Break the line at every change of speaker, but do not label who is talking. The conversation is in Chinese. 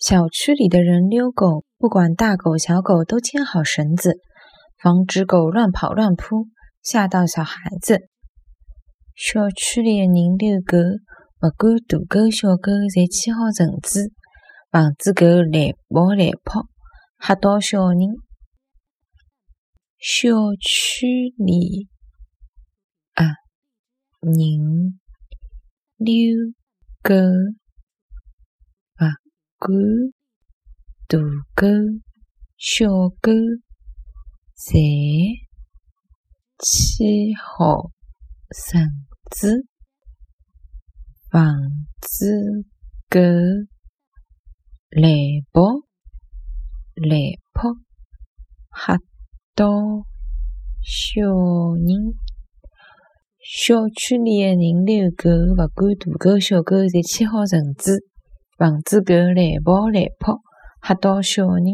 小区里的人遛狗，不管大狗小狗都牵好绳子，防止狗乱跑乱扑，吓到小孩子。小区里的人遛狗，不管大狗小狗，侪牵好绳子，防止狗乱跑乱扑，吓到小人。小区里啊，人遛狗。管大狗、小狗侪牵好绳子，防止狗乱跑乱扑，吓到小人。小区里的人遛狗，勿管大狗小狗，侪牵好绳子。防止狗乱跑乱扑，吓到小人。